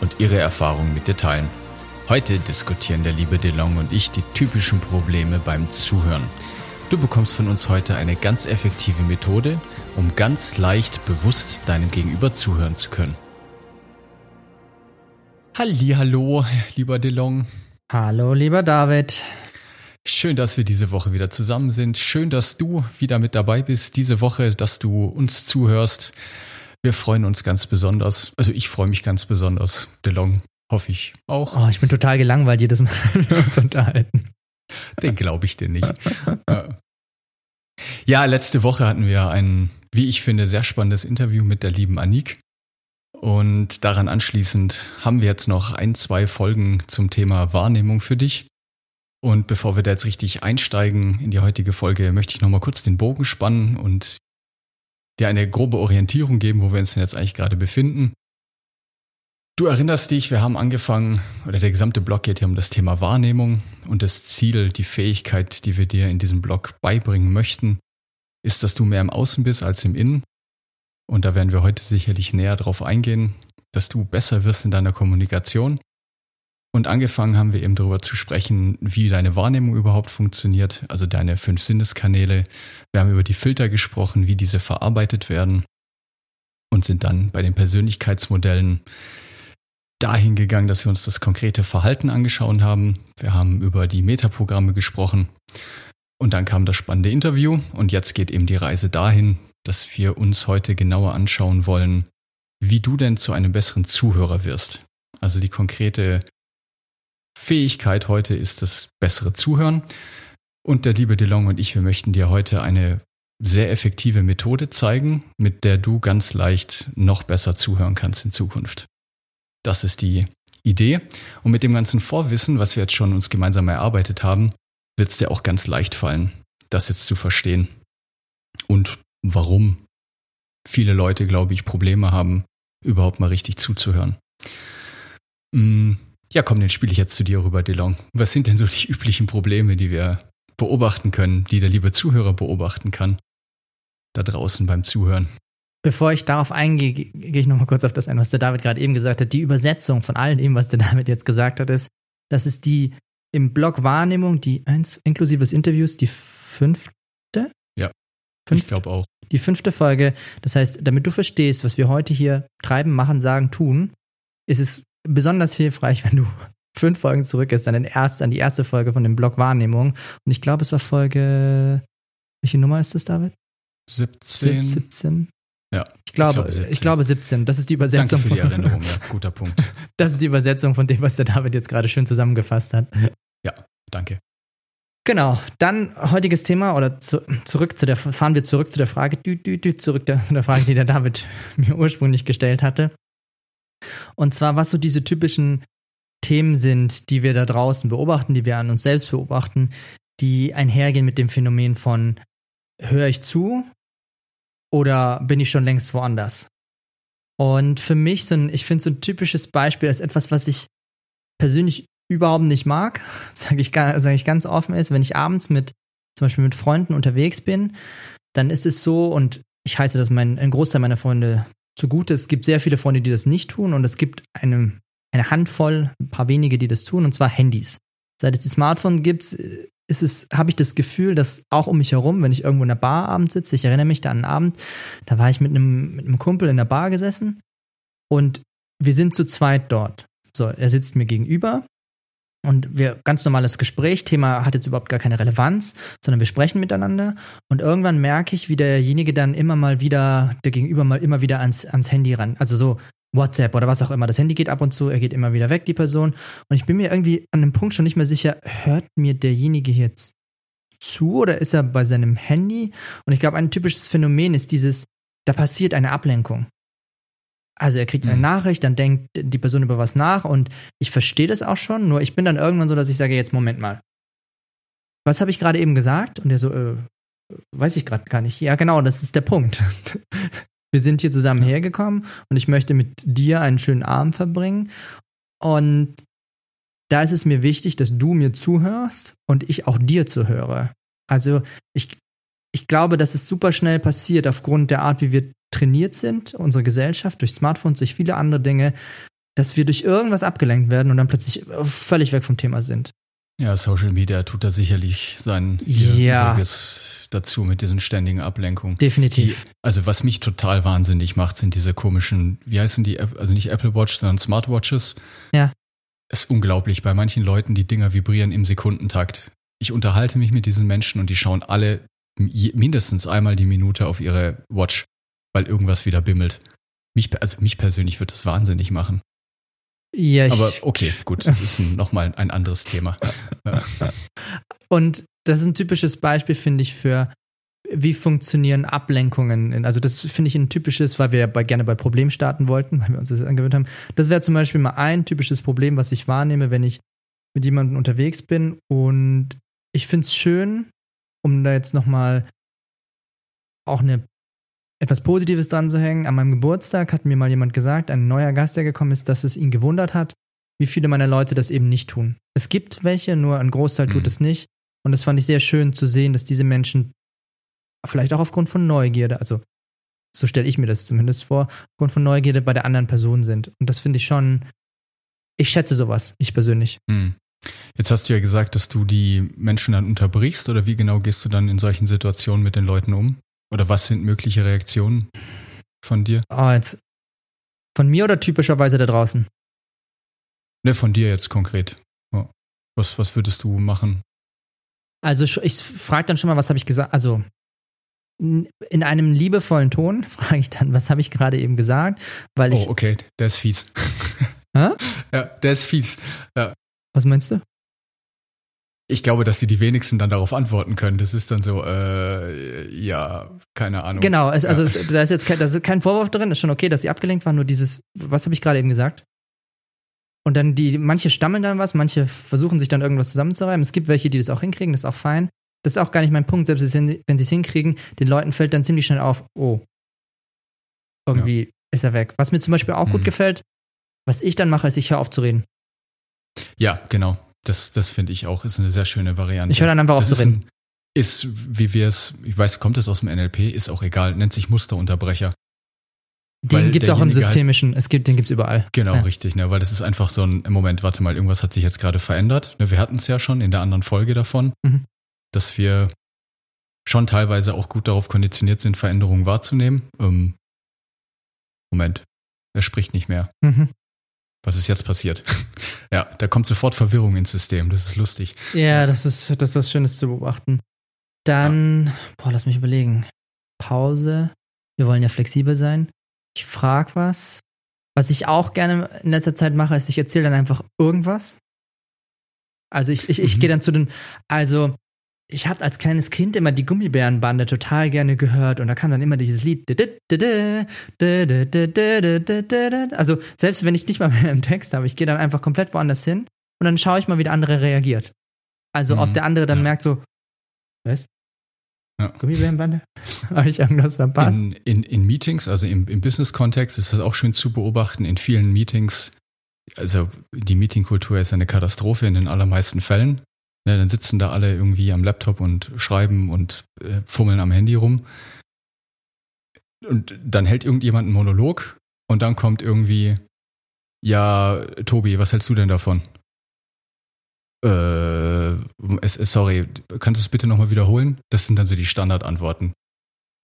und ihre Erfahrungen mit dir teilen. Heute diskutieren der liebe DeLong und ich die typischen Probleme beim Zuhören. Du bekommst von uns heute eine ganz effektive Methode, um ganz leicht bewusst deinem Gegenüber zuhören zu können. Hallo, lieber DeLong. Hallo, lieber David. Schön, dass wir diese Woche wieder zusammen sind. Schön, dass du wieder mit dabei bist diese Woche, dass du uns zuhörst. Wir freuen uns ganz besonders. Also ich freue mich ganz besonders. DeLong hoffe ich auch. Oh, ich bin total gelangweilt jedes Mal, wenn wir uns unterhalten. Den glaube ich dir nicht. ja, letzte Woche hatten wir ein, wie ich finde, sehr spannendes Interview mit der lieben Anik. Und daran anschließend haben wir jetzt noch ein, zwei Folgen zum Thema Wahrnehmung für dich. Und bevor wir da jetzt richtig einsteigen in die heutige Folge, möchte ich nochmal kurz den Bogen spannen und dir eine grobe Orientierung geben, wo wir uns denn jetzt eigentlich gerade befinden. Du erinnerst dich, wir haben angefangen, oder der gesamte Blog geht hier um das Thema Wahrnehmung und das Ziel, die Fähigkeit, die wir dir in diesem Blog beibringen möchten, ist, dass du mehr im Außen bist als im Innen. Und da werden wir heute sicherlich näher drauf eingehen, dass du besser wirst in deiner Kommunikation und angefangen haben wir eben darüber zu sprechen, wie deine Wahrnehmung überhaupt funktioniert, also deine fünf Sinneskanäle. Wir haben über die Filter gesprochen, wie diese verarbeitet werden und sind dann bei den Persönlichkeitsmodellen dahin gegangen, dass wir uns das konkrete Verhalten angeschaut haben. Wir haben über die Metaprogramme gesprochen und dann kam das spannende Interview und jetzt geht eben die Reise dahin, dass wir uns heute genauer anschauen wollen, wie du denn zu einem besseren Zuhörer wirst. Also die konkrete Fähigkeit heute ist das bessere Zuhören. Und der liebe DeLong und ich, wir möchten dir heute eine sehr effektive Methode zeigen, mit der du ganz leicht noch besser zuhören kannst in Zukunft. Das ist die Idee. Und mit dem ganzen Vorwissen, was wir jetzt schon uns gemeinsam erarbeitet haben, wird es dir auch ganz leicht fallen, das jetzt zu verstehen. Und warum viele Leute, glaube ich, Probleme haben, überhaupt mal richtig zuzuhören. Ja, komm, den spiele ich jetzt zu dir rüber, DeLong. Was sind denn so die üblichen Probleme, die wir beobachten können, die der liebe Zuhörer beobachten kann, da draußen beim Zuhören? Bevor ich darauf eingehe, gehe ich nochmal kurz auf das ein, was der David gerade eben gesagt hat. Die Übersetzung von all dem, was der David jetzt gesagt hat, ist, das ist die im Blog Wahrnehmung, die eins, inklusive des Interviews, die fünfte? Ja, fünfte, ich glaube auch. Die fünfte Folge. Das heißt, damit du verstehst, was wir heute hier treiben, machen, sagen, tun, ist es besonders hilfreich, wenn du fünf Folgen zurück ist, dann erst an die erste Folge von dem Blog Wahrnehmung. Und ich glaube, es war Folge. Welche Nummer ist das, David? 17. 17. Ja. Ich glaube, ich glaube, 17. ich glaube 17. Das ist die Übersetzung. Danke für die Erinnerung, ja. Guter Punkt. Das ist die Übersetzung von dem, was der David jetzt gerade schön zusammengefasst hat. Ja, danke. Genau, dann heutiges Thema oder zu, zurück zu der, fahren wir zurück zu der Frage, dü, dü, dü, zurück der, zu der Frage, die der David mir ursprünglich gestellt hatte. Und zwar, was so diese typischen Themen sind, die wir da draußen beobachten, die wir an uns selbst beobachten, die einhergehen mit dem Phänomen von höre ich zu oder bin ich schon längst woanders? Und für mich so ein, ich finde so ein typisches Beispiel ist etwas, was ich persönlich überhaupt nicht mag, sage ich, sag ich ganz offen ist, wenn ich abends mit zum Beispiel mit Freunden unterwegs bin, dann ist es so und ich heiße das mein, ein Großteil meiner Freunde zugute. Es gibt sehr viele Freunde, die das nicht tun und es gibt eine, eine Handvoll, ein paar wenige, die das tun, und zwar Handys. Seit es die Smartphone gibt, ist es, habe ich das Gefühl, dass auch um mich herum, wenn ich irgendwo in der Bar abends sitze, ich erinnere mich da an einen Abend, da war ich mit einem, mit einem Kumpel in der Bar gesessen und wir sind zu zweit dort. So, er sitzt mir gegenüber und wir, ganz normales Gespräch, Thema hat jetzt überhaupt gar keine Relevanz, sondern wir sprechen miteinander und irgendwann merke ich, wie derjenige dann immer mal wieder, der Gegenüber mal immer wieder ans, ans Handy ran, also so WhatsApp oder was auch immer. Das Handy geht ab und zu, er geht immer wieder weg, die Person. Und ich bin mir irgendwie an dem Punkt schon nicht mehr sicher, hört mir derjenige jetzt zu oder ist er bei seinem Handy? Und ich glaube, ein typisches Phänomen ist dieses, da passiert eine Ablenkung. Also er kriegt eine Mhm. Nachricht, dann denkt die Person über was nach und ich verstehe das auch schon, nur ich bin dann irgendwann so, dass ich sage, jetzt Moment mal. Was habe ich gerade eben gesagt? Und er so, äh, weiß ich gerade gar nicht. Ja, genau, das ist der Punkt. Wir sind hier zusammen hergekommen und ich möchte mit dir einen schönen Abend verbringen. Und da ist es mir wichtig, dass du mir zuhörst und ich auch dir zuhöre. Also ich, ich glaube, dass es super schnell passiert aufgrund der Art, wie wir trainiert sind, unsere Gesellschaft, durch Smartphones, durch viele andere Dinge, dass wir durch irgendwas abgelenkt werden und dann plötzlich völlig weg vom Thema sind. Ja, Social Media tut da sicherlich sein Ja. Übriges dazu mit diesen ständigen Ablenkungen. Definitiv. Die, also was mich total wahnsinnig macht, sind diese komischen, wie heißen die, also nicht Apple Watch, sondern Smartwatches. Ja. Es ist unglaublich. Bei manchen Leuten, die Dinger vibrieren im Sekundentakt. Ich unterhalte mich mit diesen Menschen und die schauen alle mindestens einmal die Minute auf ihre Watch, weil irgendwas wieder bimmelt. Mich, also mich persönlich wird das wahnsinnig machen. Ja, ich, Aber okay, gut, das ist nochmal ein anderes Thema. Und das ist ein typisches Beispiel, finde ich, für wie funktionieren Ablenkungen. Also das finde ich ein typisches, weil wir ja bei, gerne bei Problemen starten wollten, weil wir uns das angewöhnt haben. Das wäre zum Beispiel mal ein typisches Problem, was ich wahrnehme, wenn ich mit jemandem unterwegs bin. Und ich finde es schön, um da jetzt nochmal auch eine etwas Positives dran zu hängen. An meinem Geburtstag hat mir mal jemand gesagt, ein neuer Gast, der gekommen ist, dass es ihn gewundert hat, wie viele meiner Leute das eben nicht tun. Es gibt welche, nur ein Großteil tut Mhm. es nicht. Und das fand ich sehr schön zu sehen, dass diese Menschen vielleicht auch aufgrund von Neugierde, also so stelle ich mir das zumindest vor, aufgrund von Neugierde bei der anderen Person sind. Und das finde ich schon, ich schätze sowas, ich persönlich. Hm. Jetzt hast du ja gesagt, dass du die Menschen dann unterbrichst oder wie genau gehst du dann in solchen Situationen mit den Leuten um? Oder was sind mögliche Reaktionen von dir? Oh, jetzt von mir oder typischerweise da draußen? Ne, von dir jetzt konkret. Ja. Was, was würdest du machen? Also ich frage dann schon mal, was habe ich gesagt? Also in einem liebevollen Ton frage ich dann, was habe ich gerade eben gesagt? Weil ich, Oh, okay, der ist fies. Hä? Ja, der ist fies. was meinst du? Ich glaube, dass die die wenigsten dann darauf antworten können. Das ist dann so, äh, ja, keine Ahnung. Genau, es, Ja. also da ist jetzt kein, da ist kein Vorwurf drin, ist schon okay, dass sie abgelenkt waren, nur dieses, was habe ich gerade eben gesagt? Und dann die, manche stammeln dann was, manche versuchen sich dann irgendwas zusammenzureiben. Es gibt welche, die das auch hinkriegen, das ist auch fein. Das ist auch gar nicht mein Punkt, selbst wenn sie es hinkriegen, den Leuten fällt dann ziemlich schnell auf, oh, irgendwie ist er weg. Was mir zum Beispiel auch gut Mhm. gefällt, was ich dann mache, ist, ich höre auf zu reden. Ja, genau. Das, das finde ich auch, ist eine sehr schöne Variante. Ich höre dann einfach auf zu reden. ist, wie wir es, ich weiß, kommt es aus dem NLP, ist auch egal, nennt sich Musterunterbrecher. Den gibt es auch im halt- systemischen, es gibt, den gibt es überall. Genau, Ja. richtig, ne? Weil das ist einfach so ein Moment, warte mal, irgendwas hat sich jetzt gerade verändert. Ne? Wir hatten es ja schon in der anderen Folge davon, Mhm. dass wir schon teilweise auch gut darauf konditioniert sind, Veränderungen wahrzunehmen. Ähm, Moment, er spricht nicht mehr. Mhm. Was ist jetzt passiert? ja, da kommt sofort Verwirrung ins System. Das ist lustig. Ja, das ist, das ist was Schönes zu beobachten. Dann, boah, lass mich überlegen. Pause. Wir wollen ja flexibel sein. Ich frag was. Was ich auch gerne in letzter Zeit mache, ist, ich erzähle dann einfach irgendwas. Also ich, ich, ich Mhm. gehe dann zu den, also ich habe als kleines Kind immer die Gummibärenbande total gerne gehört und da kam dann immer dieses Lied. Also selbst wenn ich nicht mal mehr einen Text habe, ich gehe dann einfach komplett woanders hin und dann schaue ich mal, wie der andere reagiert. Also ob Mhm. der andere dann Ja. merkt so, was? Ja. Gummibärenbande? Habe ich irgendwas verpasst? In, in, in Meetings, also im, im Business-Kontext, ist das auch schön zu beobachten. In vielen Meetings, also die Meetingkultur ist eine Katastrophe in den allermeisten Fällen. Ne, dann sitzen da alle irgendwie am Laptop und schreiben und äh, fummeln am Handy rum. Und dann hält irgendjemand einen Monolog und dann kommt irgendwie, ja, Tobi, was hältst du denn davon? Äh, sorry, kannst du es bitte nochmal wiederholen? Das sind dann so die Standardantworten.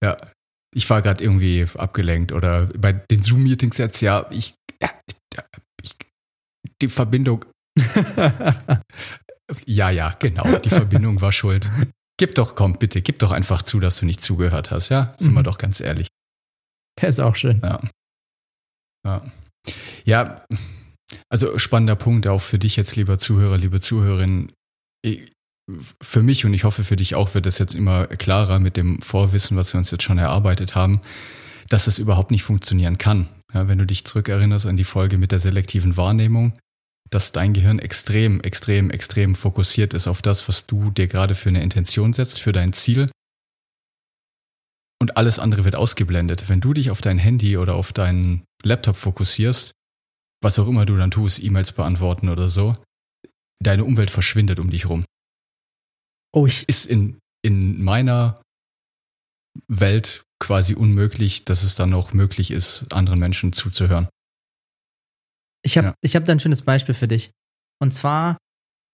Ja, ich war gerade irgendwie abgelenkt oder bei den Zoom-Meetings jetzt, ja, ich, ja, ich die Verbindung, ja, ja, genau, die Verbindung war schuld. Gib doch, komm, bitte, gib doch einfach zu, dass du nicht zugehört hast, ja? Sind wir Mhm. doch ganz ehrlich. Der ist auch schön. Ja. Ja. Ja, also spannender Punkt auch für dich jetzt, lieber Zuhörer, liebe Zuhörerin. Für mich und ich hoffe für dich auch wird es jetzt immer klarer mit dem Vorwissen, was wir uns jetzt schon erarbeitet haben, dass es überhaupt nicht funktionieren kann. ja, wenn du dich zurückerinnerst an die Folge mit der selektiven Wahrnehmung, dass dein Gehirn extrem, extrem, extrem fokussiert ist auf das, was du dir gerade für eine Intention setzt, für dein Ziel. Und alles andere wird ausgeblendet. Wenn du dich auf dein Handy oder auf deinen Laptop fokussierst, was auch immer du dann tust, E-Mails beantworten oder so, deine Umwelt verschwindet um dich rum. Oh, es ist in, in meiner Welt quasi unmöglich, dass es dann noch möglich ist, anderen Menschen zuzuhören. Ich habe ja. hab da ein schönes Beispiel für dich. Und zwar,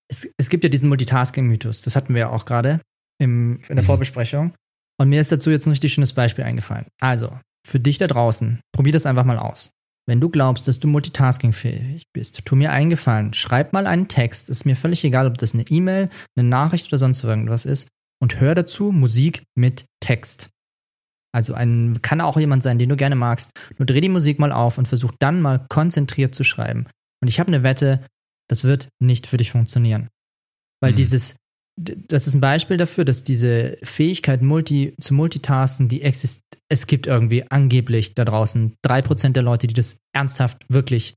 es, es gibt ja diesen Multitasking-Mythos, das hatten wir ja auch gerade in der mhm. Vorbesprechung. Und mir ist dazu jetzt ein richtig schönes Beispiel eingefallen. Also, für dich da draußen, probier das einfach mal aus. Wenn du glaubst, dass du multitaskingfähig bist, tu mir einen Gefallen, schreib mal einen Text, ist mir völlig egal, ob das eine E-Mail, eine Nachricht oder sonst irgendwas ist, und hör dazu Musik mit Text. Also ein, kann auch jemand sein, den du gerne magst. Nur dreh die Musik mal auf und versuch dann mal konzentriert zu schreiben. Und ich habe eine Wette, das wird nicht für dich funktionieren. Weil mhm. dieses, das ist ein Beispiel dafür, dass diese Fähigkeit multi, zu multitasken, die existiert, es gibt irgendwie angeblich da draußen drei Prozent der Leute, die das ernsthaft wirklich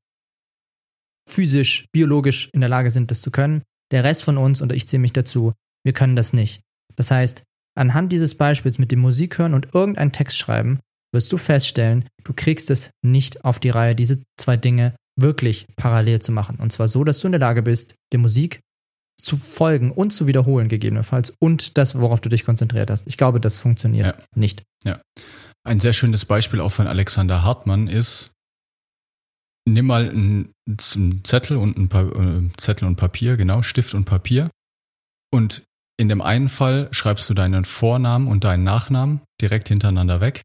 physisch, biologisch in der Lage sind, das zu können. Der Rest von uns, und ich zähle mich dazu, wir können das nicht. Das heißt, Anhand dieses Beispiels mit dem Musik hören und irgendeinen Text schreiben, wirst du feststellen, du kriegst es nicht auf die Reihe, diese zwei Dinge wirklich parallel zu machen. Und zwar so, dass du in der Lage bist, der Musik zu folgen und zu wiederholen, gegebenenfalls, und das, worauf du dich konzentriert hast. Ich glaube, das funktioniert ja. nicht. Ja. Ein sehr schönes Beispiel auch von Alexander Hartmann ist, nimm mal einen, Zettel und ein pa äh, Zettel und Papier, genau, Stift und Papier und in dem einen Fall schreibst du deinen Vornamen und deinen Nachnamen direkt hintereinander weg.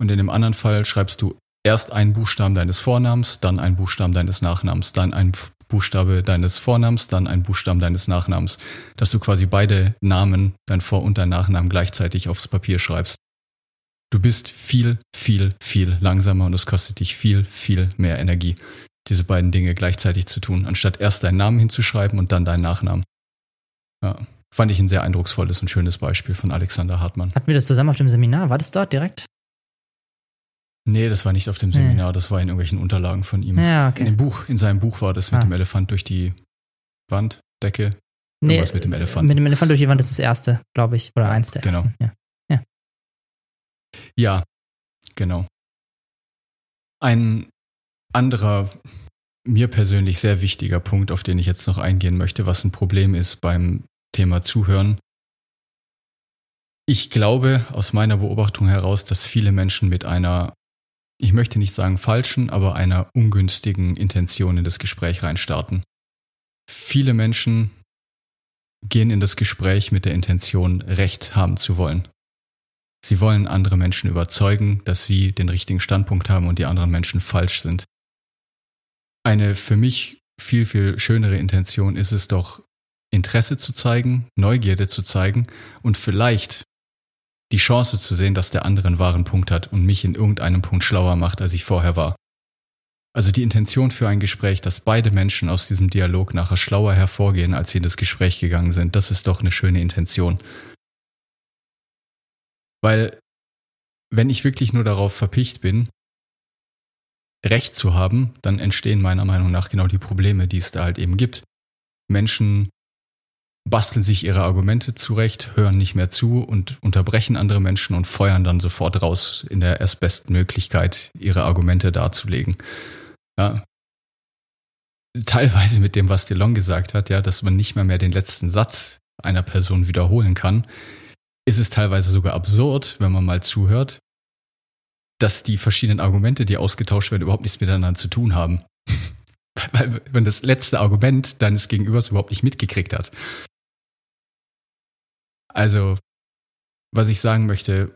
Und in dem anderen Fall schreibst du erst einen Buchstaben deines Vornamens, dann einen Buchstaben deines Nachnamens, dann ein Buchstabe deines Vornamens, dann ein Buchstaben deines Nachnamens. Dass du quasi beide Namen, dein Vor- und dein Nachnamen gleichzeitig aufs Papier schreibst. Du bist viel, viel, viel langsamer und es kostet dich viel, viel mehr Energie, diese beiden Dinge gleichzeitig zu tun, anstatt erst deinen Namen hinzuschreiben und dann deinen Nachnamen. Ja. Fand ich ein sehr eindrucksvolles und schönes Beispiel von Alexander Hartmann. Hatten wir das zusammen auf dem Seminar? War das dort direkt? Nee, das war nicht auf dem Seminar, nee. das war in irgendwelchen Unterlagen von ihm. Ja, okay. In dem Buch, in seinem Buch war das mit ah. dem Elefant durch die Wand, Decke. Nee, mit dem Elefant. Mit dem Elefant durch die Wand ist das erste, glaube ich. Oder eins der genau. ersten. Ja. ja. Ja, genau. Ein anderer, mir persönlich sehr wichtiger Punkt, auf den ich jetzt noch eingehen möchte, was ein Problem ist beim Thema Zuhören. Ich glaube aus meiner Beobachtung heraus, dass viele Menschen mit einer, ich möchte nicht sagen falschen, aber einer ungünstigen Intention in das Gespräch reinstarten. Viele Menschen gehen in das Gespräch mit der Intention, Recht haben zu wollen. Sie wollen andere Menschen überzeugen, dass sie den richtigen Standpunkt haben und die anderen Menschen falsch sind. Eine für mich viel, viel schönere Intention ist es doch, Interesse zu zeigen, Neugierde zu zeigen und vielleicht die Chance zu sehen, dass der andere einen wahren Punkt hat und mich in irgendeinem Punkt schlauer macht, als ich vorher war. Also die Intention für ein Gespräch, dass beide Menschen aus diesem Dialog nachher schlauer hervorgehen, als sie in das Gespräch gegangen sind, das ist doch eine schöne Intention. Weil wenn ich wirklich nur darauf verpicht bin, Recht zu haben, dann entstehen meiner Meinung nach genau die Probleme, die es da halt eben gibt. Menschen basteln sich ihre Argumente zurecht, hören nicht mehr zu und unterbrechen andere Menschen und feuern dann sofort raus in der erstbesten Möglichkeit, ihre Argumente darzulegen. Ja. Teilweise mit dem, was DeLong gesagt hat, ja, dass man nicht mehr mehr den letzten Satz einer Person wiederholen kann, ist es teilweise sogar absurd, wenn man mal zuhört, dass die verschiedenen Argumente, die ausgetauscht werden, überhaupt nichts miteinander zu tun haben. Weil wenn das letzte Argument deines Gegenübers überhaupt nicht mitgekriegt hat. Also, was ich sagen möchte,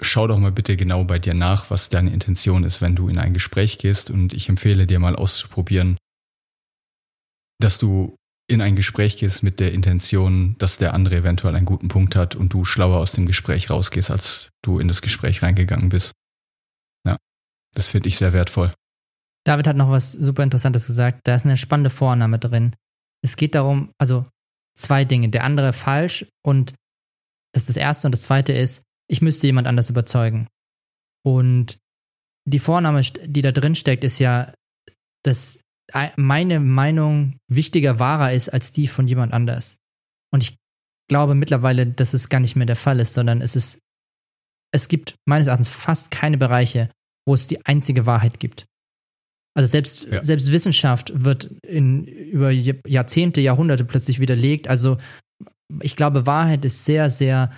schau doch mal bitte genau bei dir nach, was deine Intention ist, wenn du in ein Gespräch gehst. Und ich empfehle dir mal auszuprobieren, dass du in ein Gespräch gehst mit der Intention, dass der andere eventuell einen guten Punkt hat und du schlauer aus dem Gespräch rausgehst, als du in das Gespräch reingegangen bist. Ja, das finde ich sehr wertvoll. David hat noch was super Interessantes gesagt. Da ist eine spannende Vorname drin. Es geht darum, also zwei Dinge. Der andere falsch und das ist das Erste. Und das Zweite ist, ich müsste jemand anders überzeugen. Und die Vorname, die da drin steckt, ist ja, dass meine Meinung wichtiger, wahrer ist als die von jemand anders. Und ich glaube mittlerweile, dass es gar nicht mehr der Fall ist, sondern es ist, es gibt meines Erachtens fast keine Bereiche, wo es die einzige Wahrheit gibt. Also selbst, ja. selbst Wissenschaft wird in, über Jahrzehnte, Jahrhunderte plötzlich widerlegt. Also ich glaube, Wahrheit ist sehr, sehr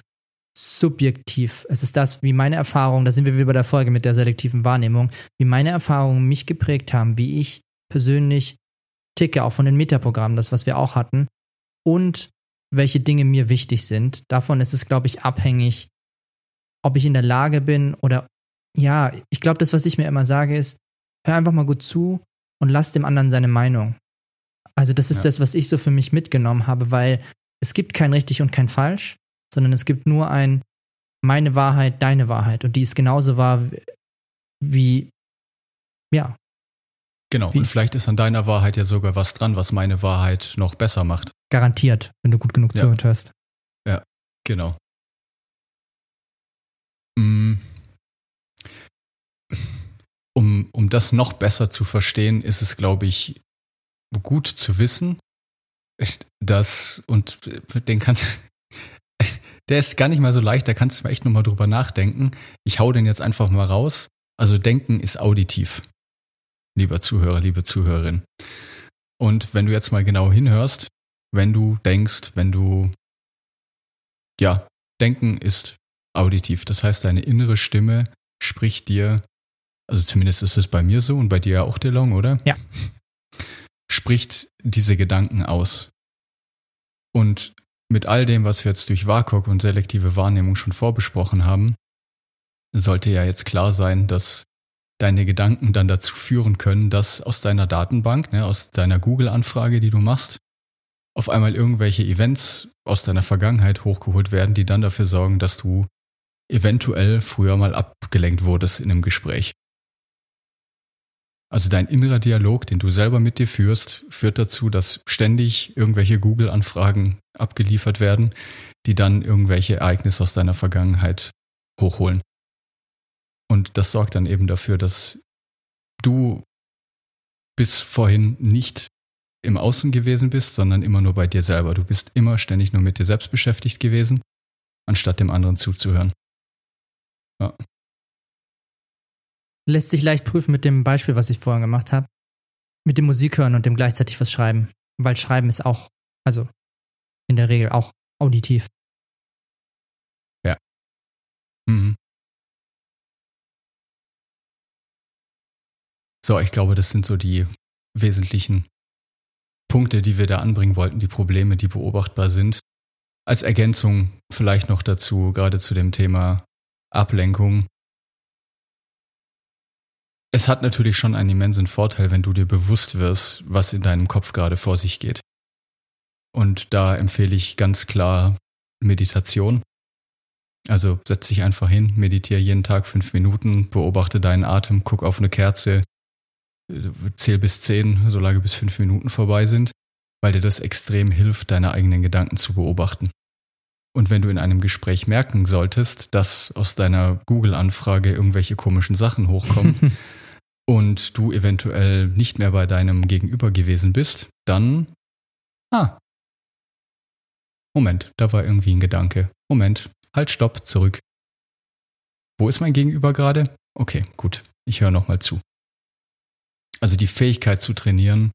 subjektiv. Es ist das, wie meine Erfahrungen, da sind wir wieder bei der Folge mit der selektiven Wahrnehmung, wie meine Erfahrungen mich geprägt haben, wie ich persönlich ticke, auch von den Metaprogrammen, das, was wir auch hatten, und welche Dinge mir wichtig sind. Davon ist es, glaube ich, abhängig, ob ich in der Lage bin oder ja, ich glaube, das, was ich mir immer sage, ist, hör einfach mal gut zu und lass dem anderen seine Meinung. Also, das ist ja. das, was ich so für mich mitgenommen habe, weil es gibt kein richtig und kein falsch, sondern es gibt nur ein meine Wahrheit, deine Wahrheit. Und die ist genauso wahr wie, ja. Genau, wie, und vielleicht ist an deiner Wahrheit ja sogar was dran, was meine Wahrheit noch besser macht. Garantiert, wenn du gut genug ja. zuhört hast. Ja, genau. Mm. Um, um das noch besser zu verstehen, ist es, glaube ich, gut zu wissen, dass, und den kannst, der ist gar nicht mal so leicht, da kannst du echt nochmal drüber nachdenken. Ich hau den jetzt einfach mal raus. Also denken ist auditiv, lieber Zuhörer, liebe Zuhörerin. Und wenn du jetzt mal genau hinhörst, wenn du denkst, wenn du, ja, denken ist auditiv. Das heißt, deine innere Stimme spricht dir, also zumindest ist es bei mir so und bei dir ja auch, DeLong, oder? Ja. Spricht diese Gedanken aus. Und mit all dem, was wir jetzt durch WAKOK und selektive Wahrnehmung schon vorbesprochen haben, sollte ja jetzt klar sein, dass deine Gedanken dann dazu führen können, dass aus deiner Datenbank, ne, aus deiner Google-Anfrage, die du machst, auf einmal irgendwelche Events aus deiner Vergangenheit hochgeholt werden, die dann dafür sorgen, dass du eventuell früher mal abgelenkt wurdest in einem Gespräch. Also dein innerer Dialog, den du selber mit dir führst, führt dazu, dass ständig irgendwelche Google-Anfragen abgeliefert werden, die dann irgendwelche Ereignisse aus deiner Vergangenheit hochholen. Und das sorgt dann eben dafür, dass du bis vorhin nicht im Außen gewesen bist, sondern immer nur bei dir selber. Du bist immer ständig nur mit dir selbst beschäftigt gewesen, anstatt dem anderen zuzuhören. Ja lässt sich leicht prüfen mit dem Beispiel, was ich vorhin gemacht habe. Mit dem Musik hören und dem gleichzeitig was schreiben. Weil Schreiben ist auch, also in der Regel auch auditiv. Ja. Mhm. So, ich glaube, das sind so die wesentlichen Punkte, die wir da anbringen wollten, die Probleme, die beobachtbar sind. Als Ergänzung vielleicht noch dazu, gerade zu dem Thema Ablenkung, es hat natürlich schon einen immensen Vorteil, wenn du dir bewusst wirst, was in deinem Kopf gerade vor sich geht. Und da empfehle ich ganz klar Meditation. Also setz dich einfach hin, meditiere jeden Tag fünf Minuten, beobachte deinen Atem, guck auf eine Kerze, zähl bis zehn, solange bis fünf Minuten vorbei sind, weil dir das extrem hilft, deine eigenen Gedanken zu beobachten. Und wenn du in einem Gespräch merken solltest, dass aus deiner Google-Anfrage irgendwelche komischen Sachen hochkommen, und du eventuell nicht mehr bei deinem Gegenüber gewesen bist, dann, ah, Moment, da war irgendwie ein Gedanke. Moment, halt, stopp, zurück. Wo ist mein Gegenüber gerade? Okay, gut, ich höre nochmal zu. Also die Fähigkeit zu trainieren,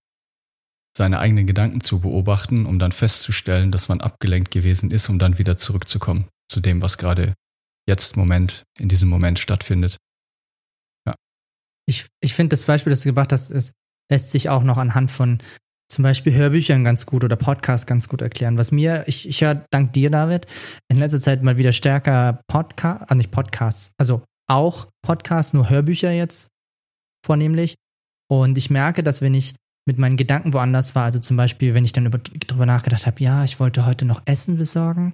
seine eigenen Gedanken zu beobachten, um dann festzustellen, dass man abgelenkt gewesen ist, um dann wieder zurückzukommen zu dem, was gerade jetzt Moment, in diesem Moment stattfindet ich, ich finde das Beispiel, das du gebracht hast, ist, lässt sich auch noch anhand von zum Beispiel Hörbüchern ganz gut oder Podcasts ganz gut erklären. Was mir, ich, ich höre dank dir, David, in letzter Zeit mal wieder stärker Podcasts, also nicht Podcasts, also auch Podcasts, nur Hörbücher jetzt vornehmlich. Und ich merke, dass wenn ich mit meinen Gedanken woanders war, also zum Beispiel, wenn ich dann über, darüber nachgedacht habe, ja, ich wollte heute noch Essen besorgen,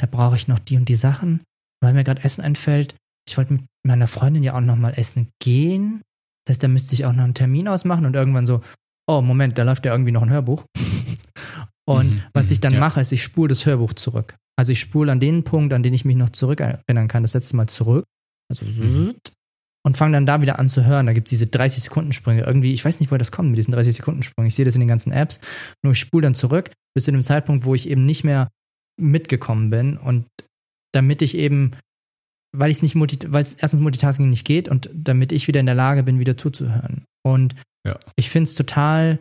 da brauche ich noch die und die Sachen, weil mir gerade Essen einfällt, ich wollte mit meiner Freundin ja auch noch mal essen gehen. Das heißt, da müsste ich auch noch einen Termin ausmachen und irgendwann so, oh, Moment, da läuft ja irgendwie noch ein Hörbuch. und mhm, was ich dann ja. mache, ist, ich spule das Hörbuch zurück. Also ich spule an den Punkt, an den ich mich noch zurückerinnern kann, das letzte Mal zurück. Also mhm. und fange dann da wieder an zu hören. Da gibt es diese 30-Sekunden-Sprünge. Irgendwie, ich weiß nicht, woher das kommt mit diesen 30-Sekunden-Sprüngen. Ich sehe das in den ganzen Apps. Nur ich spule dann zurück bis zu dem Zeitpunkt, wo ich eben nicht mehr mitgekommen bin. Und damit ich eben, weil es nicht multi, weil es erstens Multitasking nicht geht und damit ich wieder in der Lage bin, wieder zuzuhören. Und ja. ich finde es total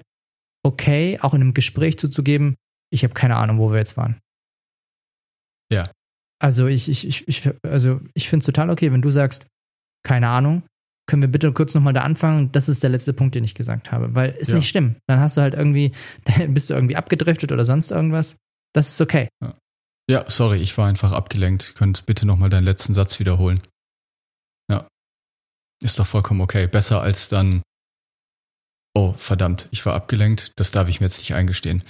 okay, auch in einem Gespräch zuzugeben, ich habe keine Ahnung, wo wir jetzt waren. Ja. Also ich, ich, ich, ich also ich finde es total okay, wenn du sagst, keine Ahnung, können wir bitte kurz nochmal da anfangen? Das ist der letzte Punkt, den ich gesagt habe, weil ist ja. nicht schlimm. Dann hast du halt irgendwie, dann bist du irgendwie abgedriftet oder sonst irgendwas. Das ist okay. Ja, ja sorry, ich war einfach abgelenkt. Könnt bitte nochmal deinen letzten Satz wiederholen. Ja. Ist doch vollkommen okay. Besser als dann, oh, verdammt, ich war abgelenkt. Das darf ich mir jetzt nicht eingestehen.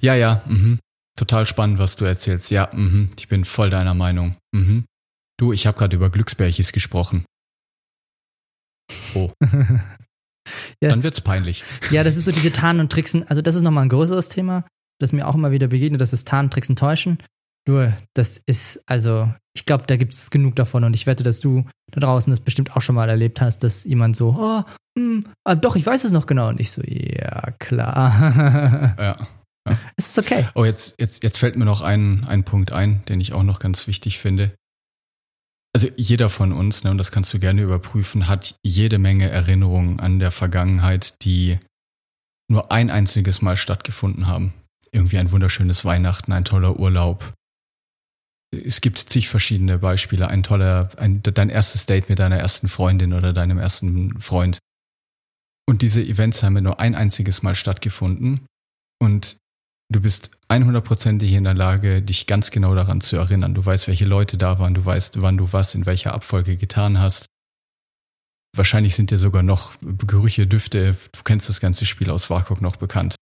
Ja, ja, mhm. Total spannend, was du erzählst. Ja, mhm. Ich bin voll deiner Meinung. Mhm. Du, ich habe gerade über Glücksbärchis gesprochen. Oh. ja. Dann wird's peinlich. Ja, das ist so diese Tarnen und Tricksen. Also, das ist nochmal ein größeres Thema, das mir auch immer wieder begegnet. Das ist Tarnen, Tricksen, Täuschen. Nur, das ist, also, ich glaube, da gibt es genug davon und ich wette, dass du da draußen das bestimmt auch schon mal erlebt hast, dass jemand so, oh, mh, ah, doch, ich weiß es noch genau. Und ich so, ja, klar. Ja. ja. Es ist okay. Oh, jetzt, jetzt, jetzt fällt mir noch ein, ein Punkt ein, den ich auch noch ganz wichtig finde also jeder von uns, ne, und das kannst du gerne überprüfen, hat jede Menge Erinnerungen an der Vergangenheit, die nur ein einziges Mal stattgefunden haben. Irgendwie ein wunderschönes Weihnachten, ein toller Urlaub. Es gibt zig verschiedene Beispiele. Ein toller, ein, dein erstes Date mit deiner ersten Freundin oder deinem ersten Freund. Und diese Events haben nur ein einziges Mal stattgefunden. Und Du bist 100%ig in der Lage, dich ganz genau daran zu erinnern. Du weißt, welche Leute da waren, du weißt, wann du was in welcher Abfolge getan hast. Wahrscheinlich sind dir sogar noch Gerüche, Düfte, du kennst das ganze Spiel aus Warcock noch bekannt.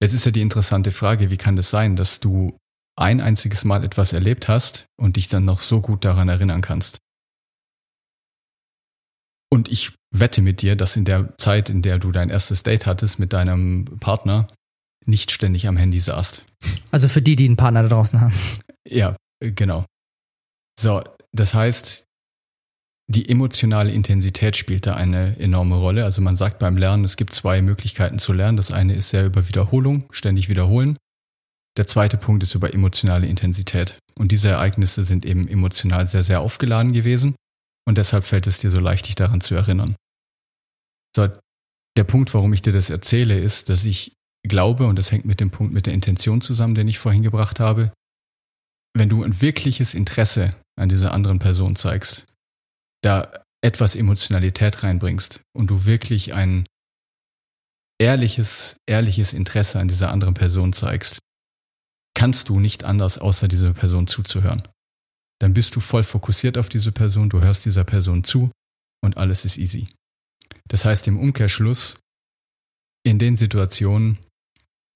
Es ist ja die interessante Frage, wie kann es das sein, dass du ein einziges Mal etwas erlebt hast und dich dann noch so gut daran erinnern kannst? Und ich wette mit dir, dass in der Zeit, in der du dein erstes Date hattest mit deinem Partner, nicht ständig am Handy saßt. Also für die, die einen Partner da draußen haben. Ja, genau. So, das heißt, die emotionale Intensität spielt da eine enorme Rolle. Also man sagt beim Lernen, es gibt zwei Möglichkeiten zu lernen. Das eine ist sehr über Wiederholung, ständig wiederholen. Der zweite Punkt ist über emotionale Intensität. Und diese Ereignisse sind eben emotional sehr, sehr aufgeladen gewesen. Und deshalb fällt es dir so leicht, dich daran zu erinnern. So, der Punkt, warum ich dir das erzähle, ist, dass ich glaube, und das hängt mit dem Punkt mit der Intention zusammen, den ich vorhin gebracht habe, wenn du ein wirkliches Interesse an dieser anderen Person zeigst, da etwas Emotionalität reinbringst und du wirklich ein ehrliches, ehrliches Interesse an dieser anderen Person zeigst, kannst du nicht anders, außer dieser Person zuzuhören. Dann bist du voll fokussiert auf diese Person, du hörst dieser Person zu und alles ist easy. Das heißt im Umkehrschluss, in den Situationen,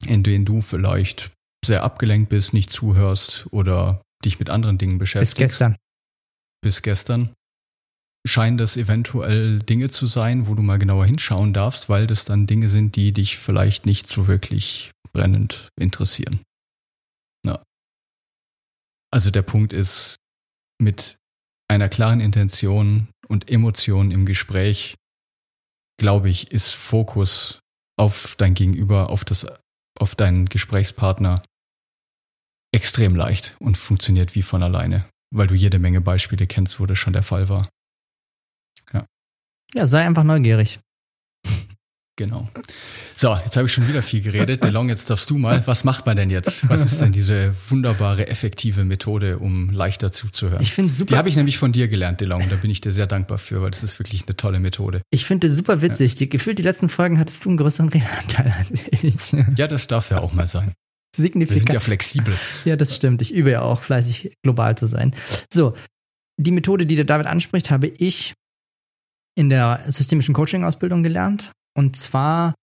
in denen du vielleicht sehr abgelenkt bist, nicht zuhörst oder dich mit anderen Dingen beschäftigst. Bis gestern. Bis gestern. Scheinen das eventuell Dinge zu sein, wo du mal genauer hinschauen darfst, weil das dann Dinge sind, die dich vielleicht nicht so wirklich brennend interessieren. Also der Punkt ist, mit einer klaren Intention und Emotion im Gespräch, glaube ich, ist Fokus auf dein Gegenüber, auf das auf deinen Gesprächspartner extrem leicht und funktioniert wie von alleine, weil du jede Menge Beispiele kennst, wo das schon der Fall war. Ja. Ja, sei einfach neugierig. Genau. So, jetzt habe ich schon wieder viel geredet. DeLong, jetzt darfst du mal. Was macht man denn jetzt? Was ist denn diese wunderbare, effektive Methode, um leichter zuzuhören? Ich finde super. Die habe ich nämlich von dir gelernt, DeLong. Da bin ich dir sehr dankbar für, weil das ist wirklich eine tolle Methode. Ich finde das super witzig. Ja. Die, gefühlt die letzten Folgen hattest du einen größeren Redeanteil als ich. Ja, das darf ja auch mal sein. Signifikant. Wir sind ja flexibel. Ja, das stimmt. Ich übe ja auch fleißig, global zu sein. So, die Methode, die der David anspricht, habe ich in der systemischen Coaching-Ausbildung gelernt. Und zwar,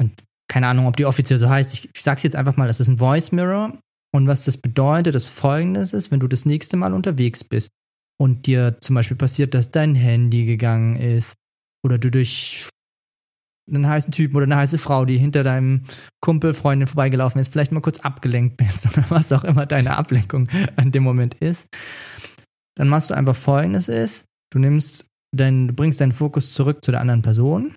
und keine Ahnung, ob die offiziell so heißt, ich, ich sage es jetzt einfach mal, das ist ein Voice Mirror. Und was das bedeutet, ist folgendes ist, wenn du das nächste Mal unterwegs bist und dir zum Beispiel passiert, dass dein Handy gegangen ist oder du durch einen heißen Typen oder eine heiße Frau, die hinter deinem Kumpel, Freundin vorbeigelaufen ist, vielleicht mal kurz abgelenkt bist oder was auch immer deine Ablenkung an dem Moment ist, dann machst du einfach folgendes ist, du nimmst dein, du bringst deinen Fokus zurück zu der anderen Person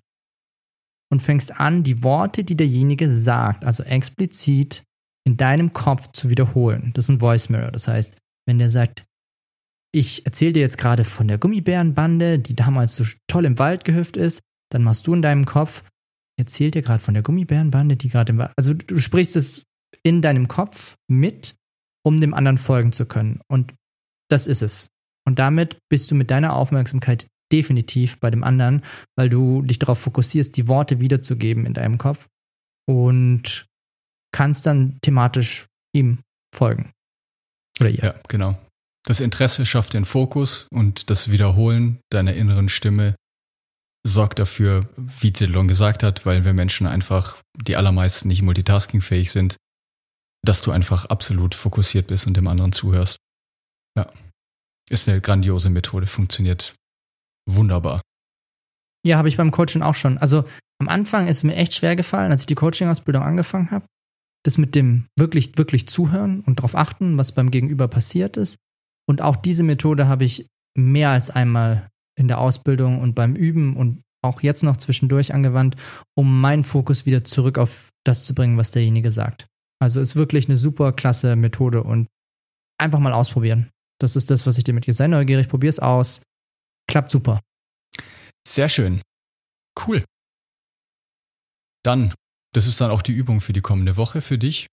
und fängst an, die Worte, die derjenige sagt, also explizit in deinem Kopf zu wiederholen. Das ist ein Voice Mirror. Das heißt, wenn der sagt, ich erzähle dir jetzt gerade von der Gummibärenbande, die damals so toll im Wald gehüpft ist, dann machst du in deinem Kopf, erzählt dir gerade von der Gummibärenbande, die gerade im Wald, also du sprichst es in deinem Kopf mit, um dem anderen folgen zu können. Und das ist es. Und damit bist du mit deiner Aufmerksamkeit definitiv bei dem anderen, weil du dich darauf fokussierst, die Worte wiederzugeben in deinem Kopf und kannst dann thematisch ihm folgen. Oder ihr. Ja, genau. Das Interesse schafft den Fokus und das Wiederholen deiner inneren Stimme sorgt dafür, wie Zedlon gesagt hat, weil wir Menschen einfach, die allermeisten nicht multitaskingfähig sind, dass du einfach absolut fokussiert bist und dem anderen zuhörst. Ja. Ist eine grandiose Methode, funktioniert wunderbar. Ja, habe ich beim Coaching auch schon. Also am Anfang ist mir echt schwer gefallen, als ich die Coaching-Ausbildung angefangen habe, das mit dem wirklich, wirklich zuhören und darauf achten, was beim Gegenüber passiert ist. Und auch diese Methode habe ich mehr als einmal in der Ausbildung und beim Üben und auch jetzt noch zwischendurch angewandt, um meinen Fokus wieder zurück auf das zu bringen, was derjenige sagt. Also ist wirklich eine super klasse Methode und einfach mal ausprobieren. Das ist das, was ich dir mitgebe. Sei neugierig, probier es aus. Klappt super. Sehr schön. Cool. Dann, das ist dann auch die Übung für die kommende Woche für dich.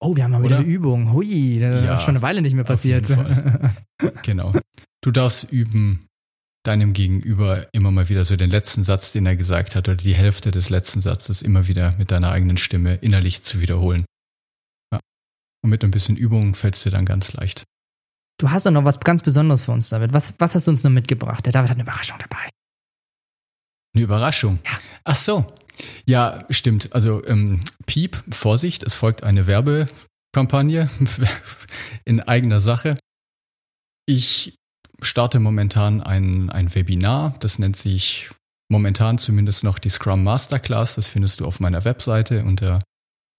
Oh, wir haben mal wieder eine Übung. Hui, das ja, ist schon eine Weile nicht mehr passiert. genau. Du darfst üben, deinem Gegenüber immer mal wieder so den letzten Satz, den er gesagt hat, oder die Hälfte des letzten Satzes immer wieder mit deiner eigenen Stimme innerlich zu wiederholen. Ja. Und mit ein bisschen Übung fällt es dir dann ganz leicht. Du hast doch noch was ganz Besonderes für uns, David. Was, was hast du uns noch mitgebracht? Der David hat eine Überraschung dabei. Eine Überraschung? Ja. Ach so. Ja, stimmt. Also ähm, Piep, Vorsicht, es folgt eine Werbekampagne in eigener Sache. Ich starte momentan ein, ein Webinar, das nennt sich momentan zumindest noch die Scrum Masterclass. Das findest du auf meiner Webseite unter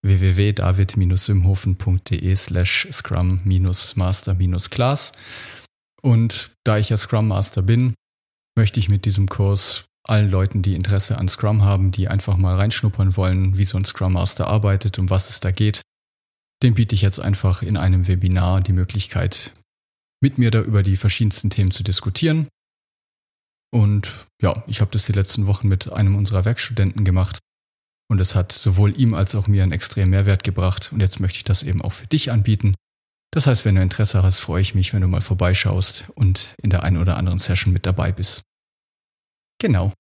www.david-simhofen.de slash scrum-master-class. Und da ich ja Scrum Master bin, möchte ich mit diesem Kurs allen Leuten, die Interesse an Scrum haben, die einfach mal reinschnuppern wollen, wie so ein Scrum Master arbeitet, um was es da geht, dem biete ich jetzt einfach in einem Webinar die Möglichkeit, mit mir da über die verschiedensten Themen zu diskutieren. Und ja, ich habe das die letzten Wochen mit einem unserer Werkstudenten gemacht. Und es hat sowohl ihm als auch mir einen extremen Mehrwert gebracht. Und jetzt möchte ich das eben auch für dich anbieten. Das heißt, wenn du Interesse hast, freue ich mich, wenn du mal vorbeischaust und in der einen oder anderen Session mit dabei bist. Genau.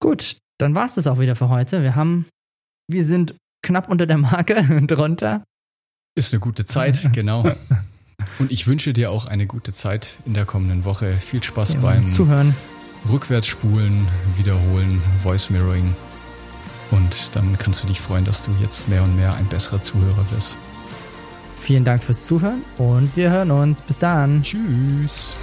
Gut, dann war es das auch wieder für heute. Wir haben, wir sind knapp unter der Marke drunter. Ist eine gute Zeit, genau. Und ich wünsche dir auch eine gute Zeit in der kommenden Woche. Viel Spaß ja, beim Zuhören. Rückwärtsspulen, Wiederholen, Voice Mirroring. Und dann kannst du dich freuen, dass du jetzt mehr und mehr ein besserer Zuhörer wirst. Vielen Dank fürs Zuhören und wir hören uns. Bis dann. Tschüss.